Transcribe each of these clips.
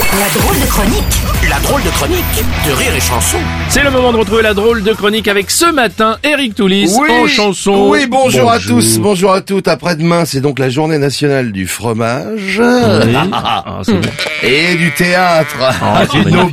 La drôle de chronique La drôle de chronique de Rire et Chanson. C'est le moment de retrouver la drôle de chronique avec ce matin Eric Toulis en chanson. Oui, bonjour, à tous, bonjour à toutes. Après-demain, c'est donc la journée nationale du fromage Oui. Ah, bon. et du théâtre. Ah, une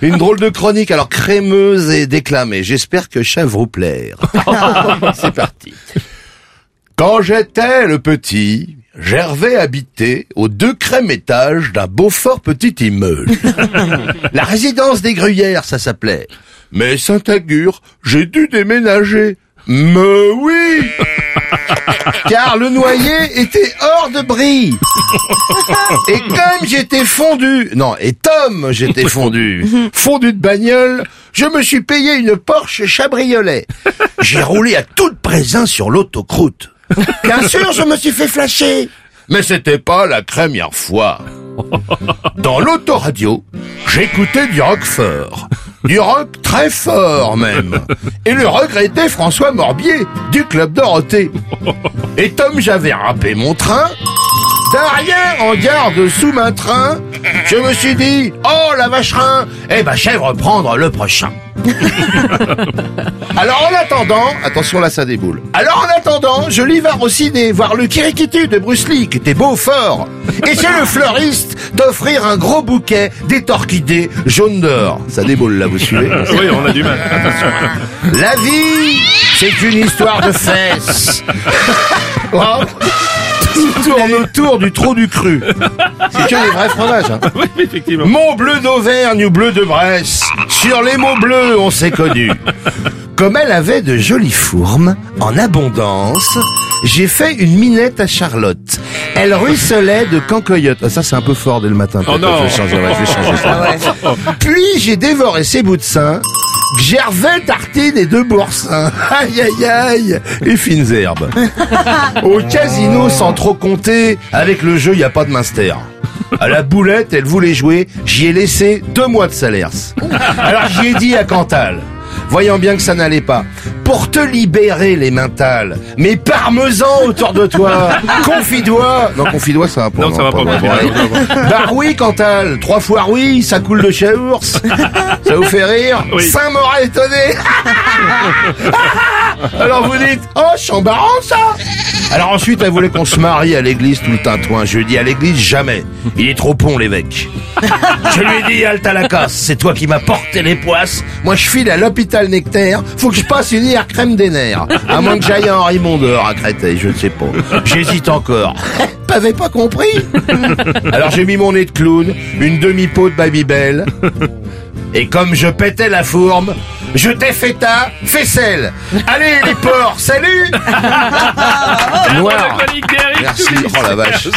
une drôle de chronique, alors crémeuse et déclamée. J'espère que ça vous plaire. c'est parti. Quand j'étais le petit, Gervais habitait au deuxième étage d'un beau fort petit immeuble. La résidence des Gruyères, ça s'appelait. Mais Saint-Agur, j'ai dû déménager. Mais oui Car le noyer était hors de bris. Et comme j'étais fondu, non, et Tom j'étais fondu, fondu de bagnole, je me suis payé une Porsche Chabriolet. J'ai roulé à toute présence sur l'autocroute. Bien sûr, je me suis fait flasher. Mais c'était pas la première fois. Dans l'autoradio, j'écoutais du rock fort. Du rock très fort même. Et le regretté François Morbier, du Club Dorothée. Et comme j'avais râpé mon train, derrière en garde sous ma train, je me suis dit, oh la vacherin, eh ben je vais reprendre le prochain. Alors en attendant, attention là ça déboule. Alors en attendant, je l'y vais au ciné voir le Kirikitu de Bruce Lee qui était beau fort. Et c'est le fleuriste d'offrir un gros bouquet d'étorchidées jaunes d'or. Ça déboule là, vous suivez Oui, on a du mal. La vie, c'est une histoire de fesses. Oh. Tout tourne autour du trou du cru. C'est que les vrais fromages. Hein. oui, effectivement. Mon bleu d'Auvergne ou bleu de Bresse, sur les mots bleus on s'est connus. Comme elle avait de jolies fourmes, en abondance, j'ai fait une minette à Charlotte. Elle ruisselait de cancoyote. Ah, ça c'est un peu fort dès le matin. Oh non. Je vais changer, ouais, je vais changer ça. Puis j'ai dévoré ses bouts de sein. Gervais, tartine et deux boursins. Aïe aïe aïe Et fines herbes. Au casino sans trop compter, avec le jeu y a pas de master. À la boulette, elle voulait jouer, j'y ai laissé deux mois de salaire. Alors j'y ai dit à Cantal, voyant bien que ça n'allait pas, pour te libérer les mentales, mais parmesan autour de toi, confidois. Non, confidois ça va pas. Non, ça va pas, Bah oui, Cantal, trois fois oui, ça coule de chez ours. Ça vous fait rire? Oui. Saint-Maur étonné. Alors vous dites, oh, c'est embarrassant ça Alors ensuite, elle voulait qu'on se marie à l'église tout le tintouin. Je lui ai dit, à l'église, jamais. Il est trop pont, l'évêque. Je lui ai dit, halte à la casse, c'est toi qui m'as porté les poisses. Moi, je file à l'hôpital Nectaire, faut que je passe une hier crème des nerfs. À moins que j'aille à Henri à Créteil, je ne sais pas. J'hésite encore. T'avais pas compris? Alors j'ai mis mon nez de clown, une demi-peau de Babybel, et comme je pétais la fourme, je t'ai fait ta faisselle. Allez les porcs, salut Noir. Merci, oh la vache.